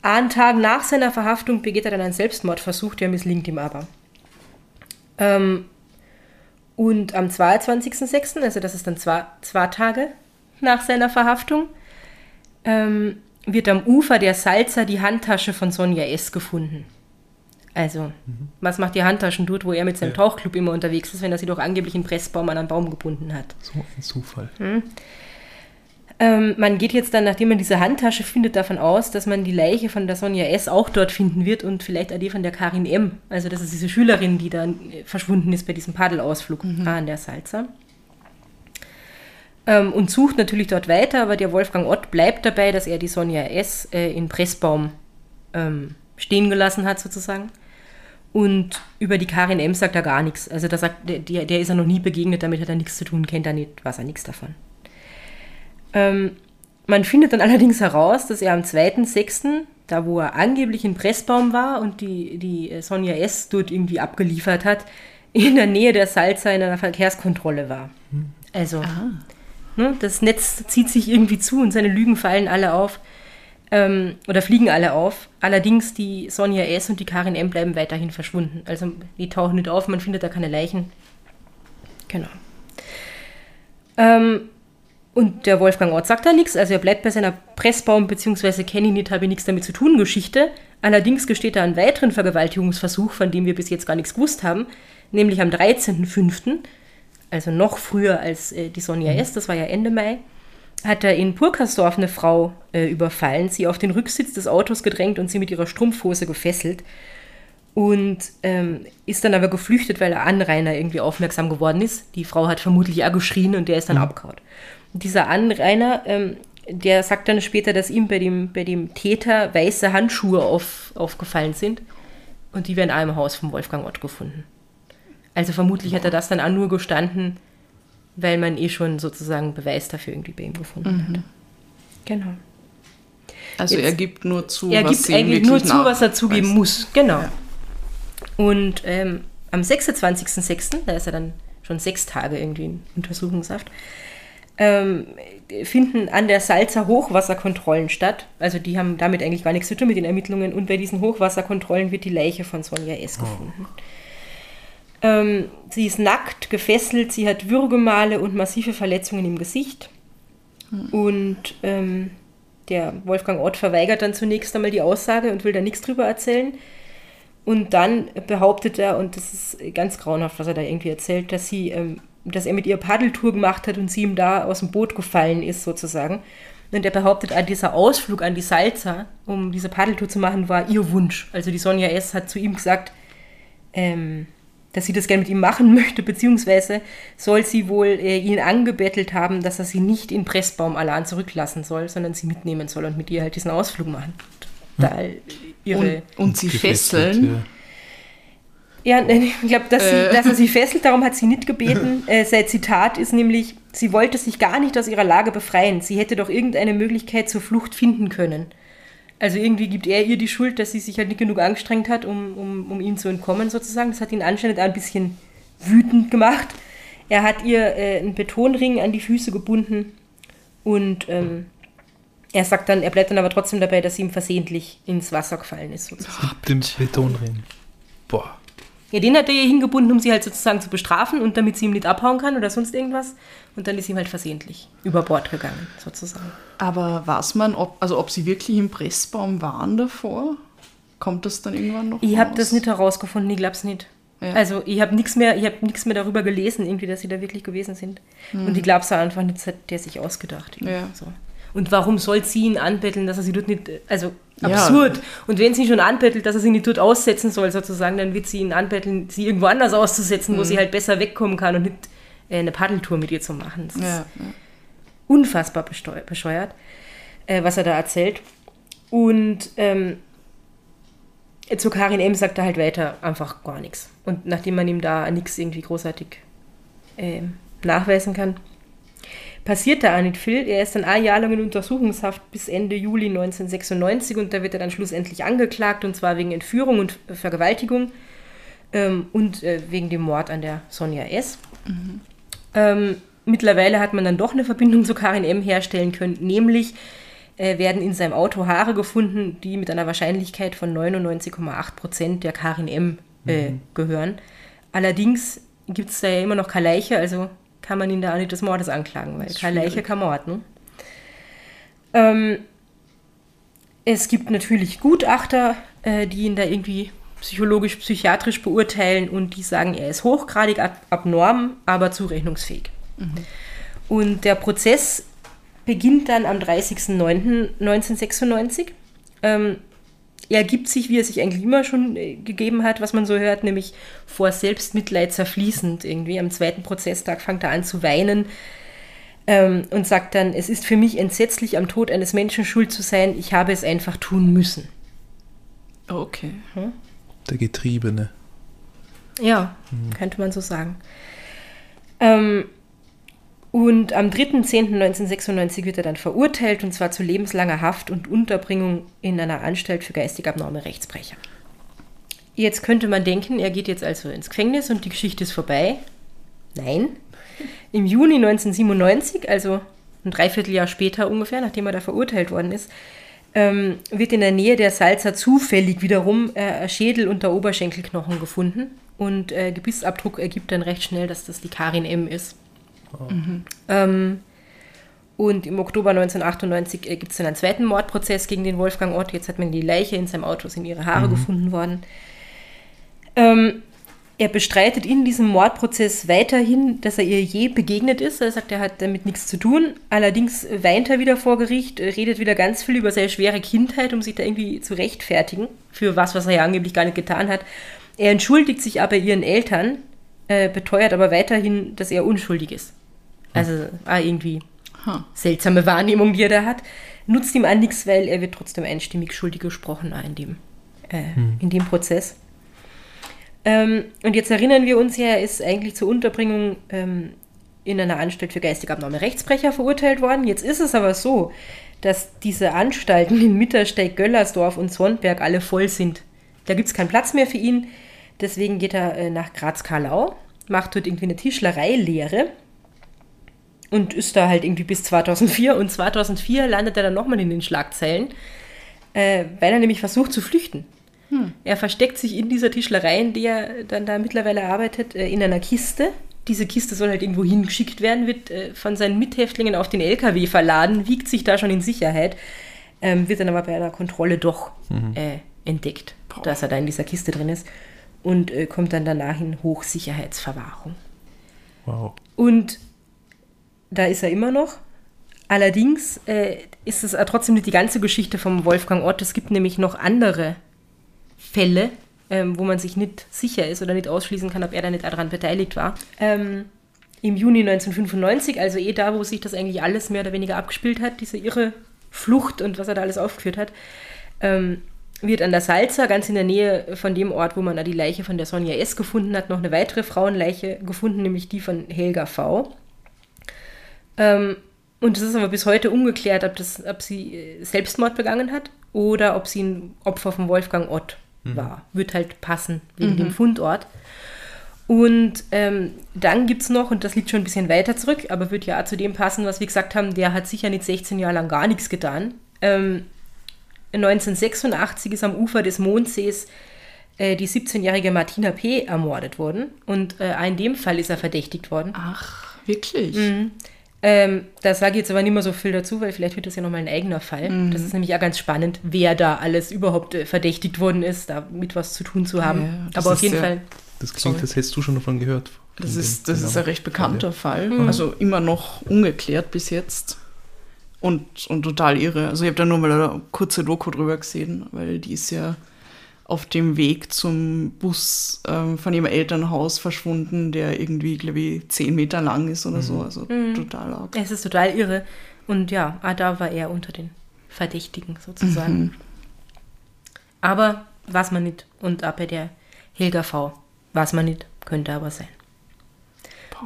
Einen Tag nach seiner Verhaftung begeht er dann einen Selbstmordversuch, der misslingt ihm aber. Ähm, und am 22.06., also das ist dann zwei, zwei Tage nach seiner Verhaftung, ähm, wird am Ufer der Salza die Handtasche von Sonja S. gefunden. Also, was macht die Handtaschen dort, wo er mit seinem Ja. Tauchclub immer unterwegs ist, wenn er sie doch angeblich in Pressbaum an einen Baum gebunden hat? So ein Zufall. Ähm, man geht jetzt dann, nachdem man diese Handtasche findet, davon aus, dass man die Leiche von der Sonja S. auch dort finden wird und vielleicht auch die von der Karin M. Also das ist diese Schülerin, die dann äh, verschwunden ist bei diesem Paddelausflug an der Salza. Ähm, und sucht natürlich dort weiter, aber der Wolfgang Ott bleibt dabei, dass er die Sonja S. Äh, in Pressbaum ähm, stehen gelassen hat, sozusagen. Und über die Karin M. sagt er gar nichts. Also da sagt, der, der ist er noch nie begegnet, damit hat er nichts zu tun, kennt er nicht, weiß er nichts davon. Ähm, man findet dann allerdings heraus, dass er am 2.6., da wo er angeblich in Pressbaum war und die, die äh, Sonja S. dort irgendwie abgeliefert hat, in der Nähe der Salza in einer Verkehrskontrolle war. Also, ne, das Netz zieht sich irgendwie zu und seine Lügen fallen alle auf. Ähm, oder fliegen alle auf. Allerdings die Sonja S. und die Karin M. bleiben weiterhin verschwunden. Also die tauchen nicht auf, man findet da keine Leichen. Genau. Ähm, und der Wolfgang Ort sagt da nichts, also er bleibt bei seiner Pressbaum bzw. kenne ihn nicht, habe ich nichts damit zu tun Geschichte. Allerdings gesteht er einen weiteren Vergewaltigungsversuch, von dem wir bis jetzt gar nichts gewusst haben, nämlich am 13.05., also noch früher als äh, die Sonja S., das war ja Ende Mai, hat er in Purkersdorf eine Frau äh, überfallen, sie auf den Rücksitz des Autos gedrängt und sie mit ihrer Strumpfhose gefesselt und ähm, ist dann aber geflüchtet, weil der Anrainer irgendwie aufmerksam geworden ist. Die Frau hat vermutlich auch geschrien und der ist dann abgehauen. Und dieser Anrainer, ähm, der sagt dann später, dass ihm bei dem, bei dem Täter weiße Handschuhe auf, aufgefallen sind und die werden auch im Haus vom Wolfgang Ott gefunden. Also vermutlich hat er das dann auch nur gestanden, weil man eh schon sozusagen Beweis dafür irgendwie bei ihm gefunden hat. Genau. Also Jetzt- er gibt nur zu, Er was gibt eigentlich nur zu, was er zugeben muss. Genau. Ja. Und ähm, am 26.06., da ist er dann schon sechs Tage irgendwie in Untersuchungshaft, ähm, finden an der Salzer Hochwasserkontrollen statt. Also die haben damit eigentlich gar nichts zu tun mit den Ermittlungen. Und bei diesen Hochwasserkontrollen wird die Leiche von Sonja S. gefunden. Ähm, sie ist nackt, gefesselt, sie hat Würgemale und massive Verletzungen im Gesicht. Und ähm, der Wolfgang Ott verweigert dann zunächst einmal die Aussage und will da nichts drüber erzählen. Und dann behauptet er, und das ist ganz grauenhaft, was er da irgendwie erzählt, dass sie, ähm, dass er mit ihr Paddeltour gemacht hat und sie ihm da aus dem Boot gefallen ist, sozusagen. Und er behauptet, ah, dieser Ausflug an die Salza, um diese Paddeltour zu machen, war ihr Wunsch. Also die Sonja S. hat zu ihm gesagt, ähm, dass sie das gerne mit ihm machen möchte, beziehungsweise soll sie wohl äh, ihn angebettelt haben, dass er sie nicht in Pressbaum allein zurücklassen soll, sondern sie mitnehmen soll und mit ihr halt diesen Ausflug machen. Da ihre Und, und sie fesseln. Ja, nein, ich glaube, dass, sie- Äh. dass er sie fesselt, darum hat sie nicht gebeten. Äh, sein Zitat ist nämlich, sie wollte sich gar nicht aus ihrer Lage befreien. Sie hätte doch irgendeine Möglichkeit zur Flucht finden können. Also irgendwie gibt er ihr die Schuld, dass sie sich halt nicht genug angestrengt hat, um, um, um ihm zu entkommen sozusagen. Das hat ihn anscheinend auch ein bisschen wütend gemacht. Er hat ihr äh, einen Betonring an die Füße gebunden und ähm, er sagt dann, er bleibt dann aber trotzdem dabei, dass sie ihm versehentlich ins Wasser gefallen ist sozusagen. Mit dem Betonring. Boah. Ja, den hat er ihr hingebunden, um sie halt sozusagen zu bestrafen und damit sie ihm nicht abhauen kann oder sonst irgendwas. Und dann ist ihm halt versehentlich über Bord gegangen, sozusagen. Aber weiß man, ob, also ob sie wirklich im Pressbaum waren davor? Kommt das dann irgendwann noch Ich habe das nicht herausgefunden, ich glaube es nicht. Ja. Also ich habe nichts mehr, ich habe nichts mehr darüber gelesen, irgendwie, dass sie da wirklich gewesen sind. Und ich glaube es einfach nicht, das hat der sich ausgedacht. Ja. So. Und warum soll sie ihn anbetteln, dass er sie dort nicht, also Ja. absurd. Und wenn sie ihn schon anbettelt, dass er sie nicht dort aussetzen soll, sozusagen, dann wird sie ihn anbetteln, sie irgendwo anders auszusetzen, wo Mhm. sie halt besser wegkommen kann und nicht eine Paddeltour mit ihr zu machen. Das ist Ja, ja. unfassbar bescheuert, äh, was er da erzählt. Und ähm, zu Karin M. sagt er halt weiter einfach gar nichts. Und nachdem man ihm da nichts irgendwie großartig ähm, nachweisen kann, passiert da auch nicht viel. Er ist dann ein Jahr lang in Untersuchungshaft bis Ende Juli 1996 und da wird er dann schlussendlich angeklagt und zwar wegen Entführung und Vergewaltigung ähm, und äh, wegen dem Mord an der Sonja S. Ähm, mittlerweile hat man dann doch eine Verbindung zu Karin M. herstellen können, nämlich äh, werden in seinem Auto Haare gefunden, die mit einer Wahrscheinlichkeit von 99,8 Prozent der Karin M. Äh, mhm. gehören. Allerdings gibt es da ja immer noch keine Leiche, also kann man ihn da auch nicht des Mordes anklagen, weil keine Leiche, kein Mord. Ne? Ähm, es gibt natürlich Gutachter, äh, die ihn da irgendwie psychologisch, psychiatrisch beurteilen und die sagen, er ist hochgradig ab abnorm, aber zurechnungsfähig. Mhm. Und der Prozess beginnt dann am 30.09.1996. Ähm, er gibt sich, wie er sich eigentlich immer schon äh, gegeben hat, was man so hört, nämlich vor Selbstmitleid zerfließend irgendwie. Am zweiten Prozesstag fängt er an zu weinen ähm, und sagt dann, es ist für mich entsetzlich, am Tod eines Menschen schuld zu sein, ich habe es einfach tun müssen. Okay. Hm? Der Getriebene. Ja, hm. könnte man so sagen. Ähm, und am 3.10.1996 wird er dann verurteilt, und zwar zu lebenslanger Haft und Unterbringung in einer Anstalt für geistig abnorme Rechtsbrecher. Jetzt könnte man denken, er geht jetzt also ins Gefängnis und die Geschichte ist vorbei. Nein. Im Juni 1997, also ein Dreivierteljahr später ungefähr, nachdem er da verurteilt worden ist, ähm, wird in der Nähe der Salza zufällig wiederum äh, Schädel und der Oberschenkelknochen gefunden. Und äh, Gebissabdruck ergibt dann recht schnell, dass das die Karin M. ist. Mhm. Ähm, und im Oktober 1998 äh, gibt es dann einen zweiten Mordprozess gegen den Wolfgang Ott. Jetzt hat man die Leiche in seinem Auto, sind ihre Haare mhm. gefunden worden. Ähm, er bestreitet in diesem Mordprozess weiterhin, dass er ihr je begegnet ist. Er sagt, er hat damit nichts zu tun. Allerdings weint er wieder vor Gericht, redet wieder ganz viel über seine schwere Kindheit, um sich da irgendwie zu rechtfertigen für was, was er ja angeblich gar nicht getan hat. Er entschuldigt sich aber ihren Eltern, äh, beteuert aber weiterhin, dass er unschuldig ist. Also ah, irgendwie huh. seltsame Wahrnehmung, die er da hat. Nutzt ihm an nichts, weil er wird trotzdem einstimmig schuldig gesprochen in dem, äh, hm. in dem Prozess. Ähm, und jetzt erinnern wir uns ja, er ist eigentlich zur Unterbringung ähm, in einer Anstalt für geistig abnorme Rechtsbrecher verurteilt worden. Jetzt ist es aber so, dass diese Anstalten in Mittersteig, Göllersdorf und Sonnberg alle voll sind. Da gibt es keinen Platz mehr für ihn. Deswegen geht er äh, nach Graz-Karlau, macht dort irgendwie eine Tischlerei-Lehre und ist da halt irgendwie bis 2004 und 2004 landet er dann nochmal in den Schlagzeilen, äh, weil er nämlich versucht zu flüchten. Hm. Er versteckt sich in dieser Tischlerei, in der er dann da mittlerweile arbeitet, äh, in einer Kiste. Diese Kiste soll halt irgendwo hingeschickt werden, wird äh, von seinen Mithäftlingen auf den LKW verladen, wiegt sich da schon in Sicherheit, ähm, wird dann aber bei einer Kontrolle doch mhm. Äh, entdeckt, Boah. dass er da in dieser Kiste drin ist und äh, kommt dann danach in Hochsicherheitsverwahrung. Wow. Und da ist er immer noch. Allerdings äh, ist es trotzdem nicht die ganze Geschichte vom Wolfgang Ott. Es gibt nämlich noch andere Fälle, ähm, wo man sich nicht sicher ist oder nicht ausschließen kann, ob er da nicht daran beteiligt war. Ähm, Im Juni 1995, also eh da, wo sich das eigentlich alles mehr oder weniger abgespielt hat, diese irre Flucht und was er da alles aufgeführt hat, ähm, wird an der Salza, ganz in der Nähe von dem Ort, wo man da die Leiche von der Sonja S. gefunden hat, noch eine weitere Frauenleiche gefunden, nämlich die von Helga V. Ähm, und es ist aber bis heute ungeklärt, ob, das, ob sie äh, Selbstmord begangen hat oder ob sie ein Opfer von Wolfgang Ott. War. Wird halt passen wegen mhm. dem Fundort. Und ähm, dann gibt es noch, und das liegt schon ein bisschen weiter zurück, aber wird ja zu dem passen, was wir gesagt haben, der hat sicher nicht 16 Jahre lang gar nichts getan. Ähm, 1986 ist am Ufer des Mondsees äh, die 17-jährige Martina P. ermordet worden. Und äh, in dem Fall ist er verdächtigt worden. Ach, wirklich? Mhm. Ähm, da sage ich jetzt aber nicht mehr so viel dazu, weil vielleicht wird das ja nochmal ein eigener Fall. Mhm. Das ist nämlich auch ganz spannend, wer da alles überhaupt äh, verdächtigt worden ist, da mit was zu tun zu haben. Ja, aber auf jeden ja, Fall. Das klingt, das hättest du schon davon gehört. Das ist, das ist ein recht bekannter Fall. Mhm. Also immer noch ungeklärt bis jetzt. Und, und total irre. Also ich habe da nur mal eine kurze Doku drüber gesehen, weil die ist ja auf dem Weg zum Bus ähm, von ihrem Elternhaus verschwunden, der irgendwie, glaube ich, zehn Meter lang ist oder mhm. so. Also mhm. total arg. Es ist total irre. Und ja, ah, da war er unter den Verdächtigen sozusagen. Mhm. Aber was man nicht. Und auch bei der Helga V. Was man nicht, könnte aber sein.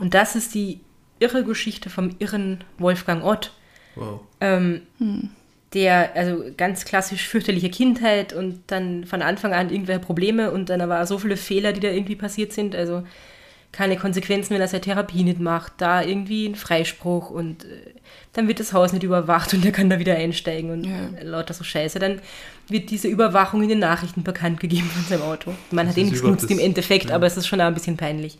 Und das ist die irre Geschichte vom irren Wolfgang Ott. Wow. Ähm, hm der, also ganz klassisch fürchterliche Kindheit und dann von Anfang an irgendwelche Probleme und dann aber so viele Fehler, die da irgendwie passiert sind. Also keine Konsequenzen, wenn er seine Therapie nicht macht, da irgendwie ein Freispruch und äh, dann wird das Haus nicht überwacht und er kann da wieder einsteigen und Ja. lauter so Scheiße. Dann wird diese Überwachung in den Nachrichten bekannt gegeben von seinem Auto. Man hat Das eh ist nichts genutzt im Endeffekt, ja. aber es ist schon auch ein bisschen peinlich.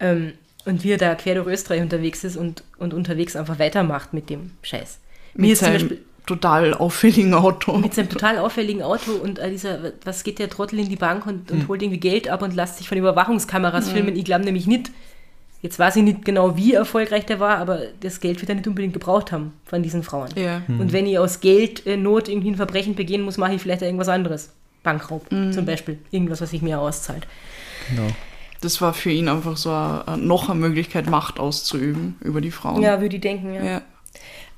Ähm, und wie er da quer durch Österreich unterwegs ist und, und unterwegs einfach weitermacht mit dem Scheiß. Mir Mit ist zum Beispiel total auffälligen Auto. mit seinem total auffälligen Auto und äh, dieser, was geht der Trottel in die Bank und, und holt irgendwie Geld ab und lässt sich von Überwachungskameras filmen. Ich glaube nämlich nicht, jetzt weiß ich nicht genau, wie erfolgreich der war, aber das Geld wird er nicht unbedingt gebraucht haben von diesen Frauen. Ja. Und wenn ich aus Geldnot irgendwie ein Verbrechen begehen muss, mache ich vielleicht irgendwas anderes. Bankraub zum Beispiel. Irgendwas, was sich mir auszahlt. Genau. Das war für ihn einfach so eine, noch eine Möglichkeit, Macht auszuüben über die Frauen. Ja, würde ich denken, ja. ja.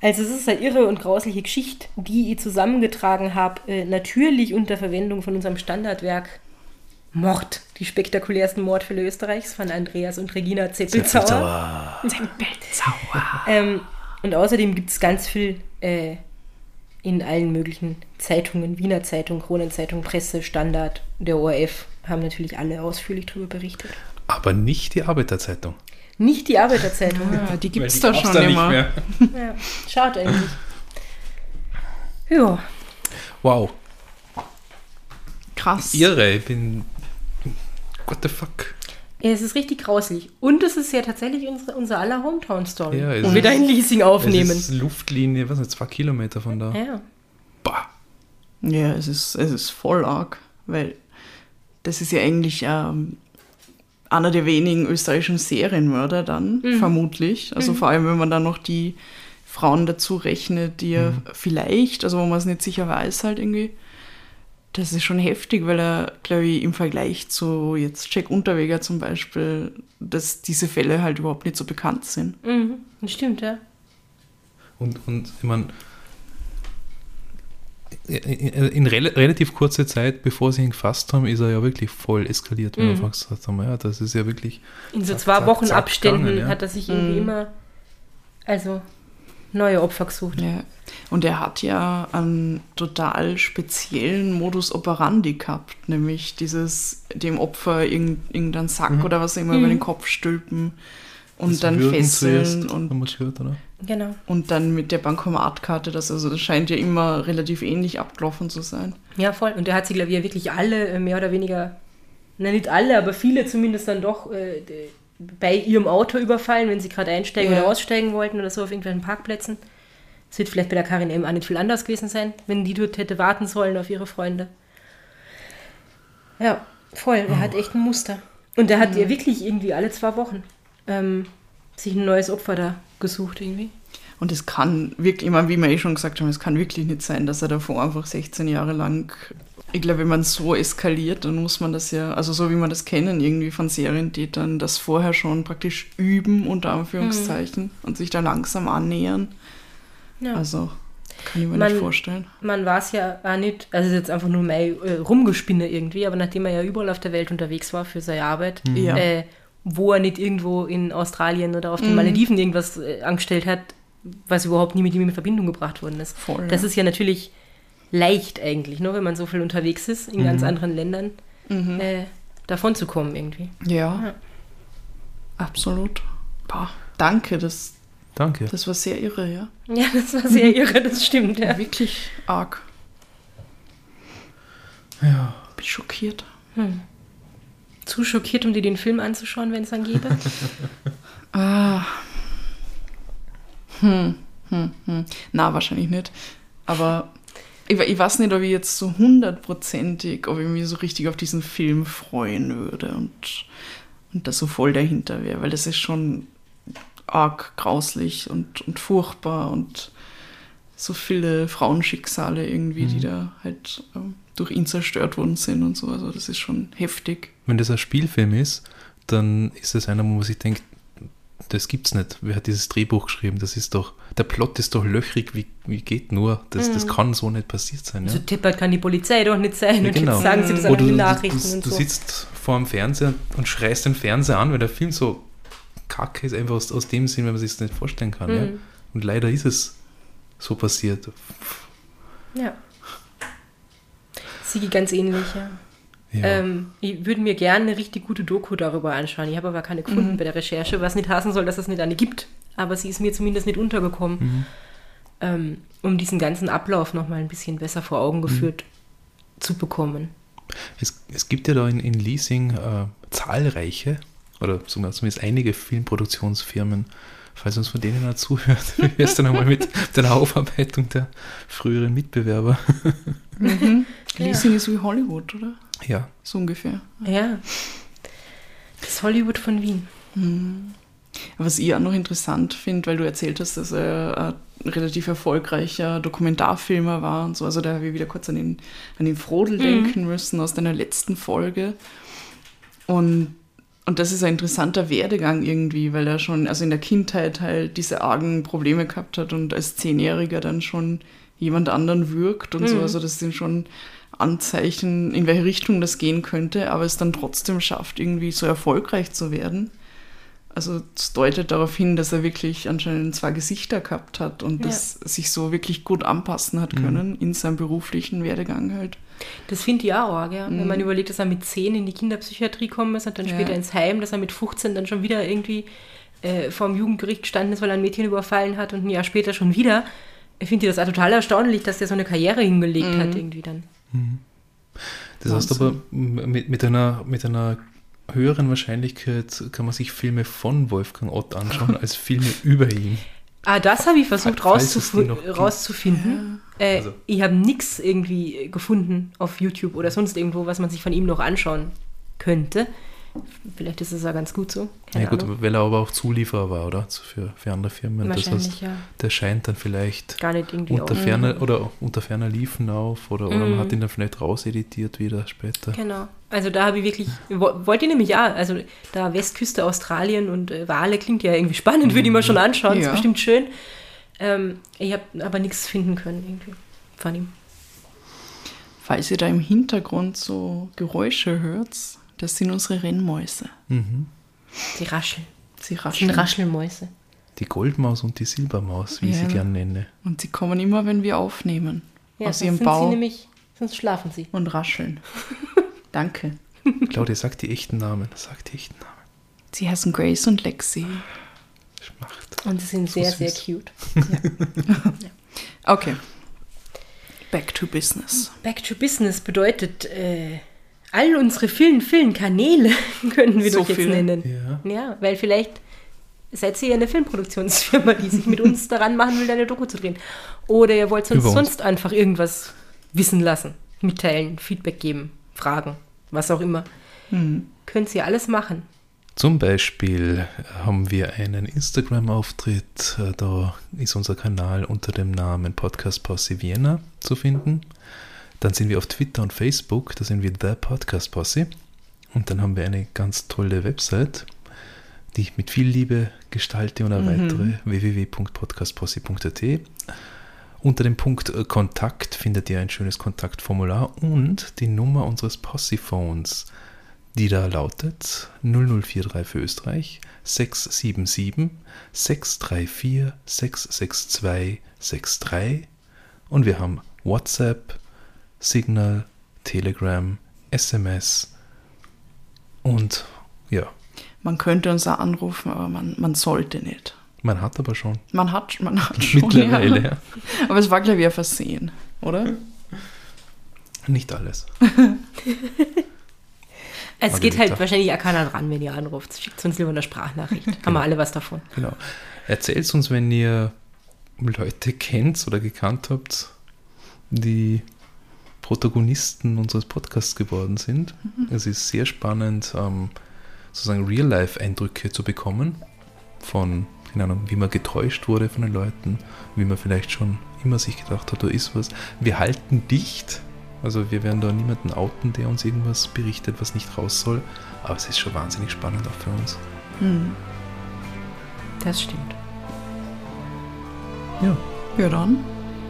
Also es ist eine irre und grausliche Geschichte, die ich zusammengetragen habe, äh, natürlich unter Verwendung von unserem Standardwerk Mord, die spektakulärsten Mordfälle Österreichs von Andreas und Regina Zeppelzauer. Zeppelzauer. Ähm, und außerdem gibt es ganz viel äh, in allen möglichen Zeitungen, Wiener Zeitung, Kronenzeitung, Presse, Standard, der ORF, haben natürlich alle ausführlich darüber berichtet. Aber nicht die Arbeiterzeitung. Nicht die Arbeiterzeitung. Ja, die gibt es da gab's schon nicht immer. mehr. Ja, schaut eigentlich. Ja, Wow, Krass. irre. Ich bin. What the fuck? es ist richtig grauslich. Und es ist ja tatsächlich unsere, unser aller Hometown-Story. Ja, und wir ist- da in Leasing aufnehmen. Es ist Luftlinie, was nicht, zwei Kilometer von da. Ja. Bah. Ja, es ist, es ist voll arg, weil das ist ja eigentlich ähm, einer der wenigen österreichischen Serienmörder dann, vermutlich. Also vor allem, wenn man dann noch die Frauen dazu rechnet, die er vielleicht, also wo man es nicht sicher weiß, halt irgendwie. Das ist schon heftig, weil er, glaube ich, im Vergleich zu jetzt Jack Unterweger zum Beispiel, dass diese Fälle halt überhaupt nicht so bekannt sind. Mhm. Das stimmt, ja. Und, und ich meine, in rel relativ kurzer Zeit, bevor sie ihn gefasst haben, ist er ja wirklich voll eskaliert, wie wir vorhin gesagt haben. Ja, das ist ja wirklich. In so zack, zwei zack, Wochen zack Abständen gegangen, ja. hat er sich irgendwie immer, also neue Opfer gesucht. Ja. Und er hat ja einen total speziellen Modus operandi gehabt, nämlich dieses dem Opfer irgend, irgendeinen Sack oder was auch immer über den Kopf stülpen und Das dann fesseln und, wir gehört, oder? Genau. und dann mit der Bankomatkarte. Das, also das scheint ja immer relativ ähnlich abgelaufen zu sein. Ja, voll. Und er hat sie, glaube ich, ja wirklich alle äh, mehr oder weniger, na nicht alle, aber viele zumindest dann doch äh, bei ihrem Auto überfallen, wenn sie gerade einsteigen Ja. oder aussteigen wollten oder so auf irgendwelchen Parkplätzen. Es wird vielleicht bei der Karin M. auch nicht viel anders gewesen sein, wenn die dort hätte warten sollen auf ihre Freunde. Ja, voll. Er hat echt ein Muster. Und er hat ja wirklich irgendwie alle zwei Wochen ähm, sich ein neues Opfer da gesucht irgendwie. Und es kann wirklich, ich meine, wie wir eh schon gesagt haben, es kann wirklich nicht sein, dass er davor einfach 16 Jahre lang, ich glaube, wenn man so eskaliert, dann muss man das ja, also so wie man das kennen irgendwie von Serientätern, das vorher schon praktisch üben, unter Anführungszeichen, und sich da langsam annähern. Ja. Also, kann ich mir Man- nicht vorstellen. man war es ja auch nicht, also es ist jetzt einfach nur mein äh, Rumgespinne irgendwie, aber nachdem er ja überall auf der Welt unterwegs war für seine Arbeit, Ja. äh, wo er nicht irgendwo in Australien oder auf den Mhm. Malediven irgendwas äh, angestellt hat, was überhaupt nie mit ihm in Verbindung gebracht worden ist. Voll, Das ja. ist ja natürlich leicht eigentlich, ne, wenn man so viel unterwegs ist in ganz anderen Ländern, Mhm. äh, davon zu kommen irgendwie. Ja, Ja. absolut. Boah, danke, das, Danke. das war sehr irre, ja. Ja, das war sehr irre, das stimmt, ja. Wirklich arg. Ja. Bin schockiert. Zu schockiert, um dir den Film anzuschauen, wenn es dann gäbe. Ah. Hm, hm, hm. Na, wahrscheinlich nicht. Aber ich, ich weiß nicht, ob ich jetzt so hundertprozentig, ob ich mich so richtig auf diesen Film freuen würde und, und da so voll dahinter wäre, weil das ist schon arg grauslich und, und furchtbar und so viele Frauenschicksale irgendwie, die da halt ähm, durch ihn zerstört worden sind und so. Also das ist schon heftig. Wenn das ein Spielfilm ist, dann ist es einer, wo man sich denkt, das gibt's nicht. Wer hat dieses Drehbuch geschrieben? Das ist doch, der Plot ist doch löchrig, wie, wie geht nur? Das, das kann so nicht passiert sein. Ja? So tippert kann die Polizei doch nicht sein. Ja, und genau. jetzt sagen sie das in den du, Nachrichten du, und du so. sitzt vor dem Fernseher und schreist den Fernseher an, weil der Film so kacke ist, einfach aus, aus dem Sinn, wenn man sich das nicht vorstellen kann. Ja? Mhm. Und leider ist es so passiert. Ja. Sigi ganz ähnlich, ja. Ja. Ähm, ich würde mir gerne eine richtig gute Doku darüber anschauen. Ich habe aber keine gefunden bei der Recherche, was nicht heißen soll, dass es nicht eine gibt. Aber sie ist mir zumindest nicht untergekommen, ähm, um diesen ganzen Ablauf nochmal ein bisschen besser vor Augen geführt zu bekommen. Es, es gibt ja da in, in Leasing äh, zahlreiche oder sogar zumindest einige Filmproduktionsfirmen. Falls uns von denen noch zuhört, wie wäre es dann einmal mit der Aufarbeitung der früheren Mitbewerber? Leasing ist wie Hollywood, oder? Ja, So ungefähr. Ja. Das Hollywood von Wien. Was ich auch noch interessant finde, weil du erzählt hast, dass er ein relativ erfolgreicher Dokumentarfilmer war und so. Also da habe ich wieder kurz an den, an den Frodel denken müssen aus deiner letzten Folge. Und, und das ist ein interessanter Werdegang irgendwie, weil er schon, also in der Kindheit halt diese argen Probleme gehabt hat und als Zehnjähriger dann schon jemand anderen wirkt und so. Also das sind schon Anzeichen, in welche Richtung das gehen könnte, aber es dann trotzdem schafft, irgendwie so erfolgreich zu werden. Also es deutet darauf hin, dass er wirklich anscheinend zwei Gesichter gehabt hat und Ja. das sich so wirklich gut anpassen hat können in seinem beruflichen Werdegang halt. Das finde ich auch arg, ja. Wenn man überlegt, dass er mit 10 in die Kinderpsychiatrie gekommen ist und dann Ja. später ins Heim, dass er mit 15 dann schon wieder irgendwie äh, vor dem Jugendgericht gestanden ist, weil er ein Mädchen überfallen hat und ein Jahr später schon wieder. Ich finde das auch total erstaunlich, dass der so eine Karriere hingelegt hat irgendwie dann. Das heißt aber, mit, mit, einer, mit einer höheren Wahrscheinlichkeit kann man sich Filme von Wolfgang Ott anschauen, als Filme über ihn. Ah, das habe ich versucht gibt. rauszufinden. Äh, Also. Ich habe nichts irgendwie gefunden auf YouTube oder sonst irgendwo, was man sich von ihm noch anschauen könnte. Vielleicht ist es ja ganz gut so. Keine ja gut, Ahnung. weil er aber auch Zulieferer war, oder? Für, für andere Firmen. Das Wahrscheinlich, heißt, ja. der scheint dann vielleicht Gar nicht irgendwie unter ferner oder unter ferner Liefen auf oder, oder man Mhm. hat ihn dann vielleicht rauseditiert wieder später. Genau. Also da habe ich wirklich, wo- wollte ich nämlich ja, also da Westküste Australien und äh, Wale klingt ja irgendwie spannend, würde ich mir schon anschauen, Ja. ist bestimmt schön. Ähm, ich habe aber nichts finden können irgendwie von ihm. Falls ihr da im Hintergrund so Geräusche hört, das sind unsere Rennmäuse. Mhm. Die rascheln. Sie Das sind rascheln. Raschelmäuse. Die Goldmaus und die Silbermaus, wie ich Ja. sie gern nenne. Und sie kommen immer, wenn wir aufnehmen. Ja, aus sonst ihrem sind Bau sie nämlich, sonst schlafen sie. und rascheln. Danke. Claudia, sag die echten Namen. Sag die echten Namen. Sie heißen Grace und Lexi. Schmacht. Und sie sind So sehr, süß. sehr cute. Okay. Back to business. Back to Business bedeutet, äh, all unsere vielen, vielen Kanäle können wir So doch jetzt viele. nennen. Ja. Ja, weil vielleicht seid ihr ja eine Filmproduktionsfirma, die sich mit uns daran machen will, eine Doku zu drehen. Oder ihr wollt uns sonst einfach irgendwas wissen lassen, mitteilen, Feedback geben, fragen, was auch immer. Könnt ihr alles machen. Zum Beispiel haben wir einen Instagram-Auftritt. Äh, Da ist unser Kanal unter dem Namen Podcast Posse Vienna zu finden. Dann sind wir auf Twitter und Facebook. Da sind wir The Podcast Posse. Und dann haben wir eine ganz tolle Website, die ich mit viel Liebe gestalte und erweitere. www.podcastposse.at. Unter dem Punkt äh, Kontakt findet ihr ein schönes Kontaktformular und die Nummer unseres Posse-Phones die da lautet 0043 für Österreich 677 634 662 63 und wir haben WhatsApp, Signal, Telegram, SMS und ja, Man könnte uns auch anrufen, aber man, man sollte nicht. man hat aber schon Man hat, man hat schon. mittlerweile Ja. Aber es war, glaube ich, ein Versehen, oder? nicht alles. Es Margarita. geht halt wahrscheinlich auch keiner dran, wenn ihr anruft. Schickt uns lieber eine Sprachnachricht. Haben wir alle was davon. Genau. Erzählt uns, wenn ihr Leute kennt oder gekannt habt, die Protagonisten unseres Podcasts geworden sind. Es ist sehr spannend, ähm, sozusagen Real-Life-Eindrücke zu bekommen von, keine Ahnung, wie man getäuscht wurde von den Leuten, wie man vielleicht schon immer sich gedacht hat, da ist was. Wir halten dicht, also wir werden da niemanden outen, der uns irgendwas berichtet, was nicht raus soll, aber es ist schon wahnsinnig spannend auch für uns. Hm. Das stimmt. Ja, Ja, dann.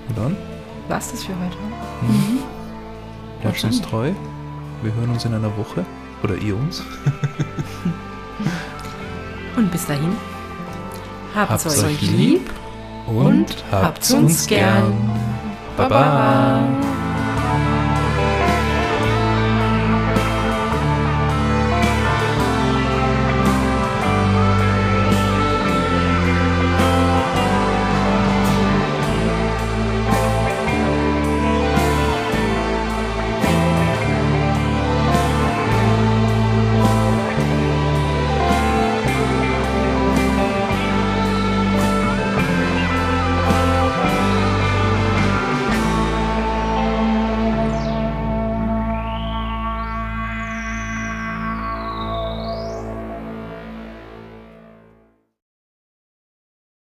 und dann War's das für heute? Bleibt uns treu. Wir hören uns in einer Woche. Oder ihr uns. Und bis dahin, habt's, Habt's euch lieb Und, habt's uns gern. Baba.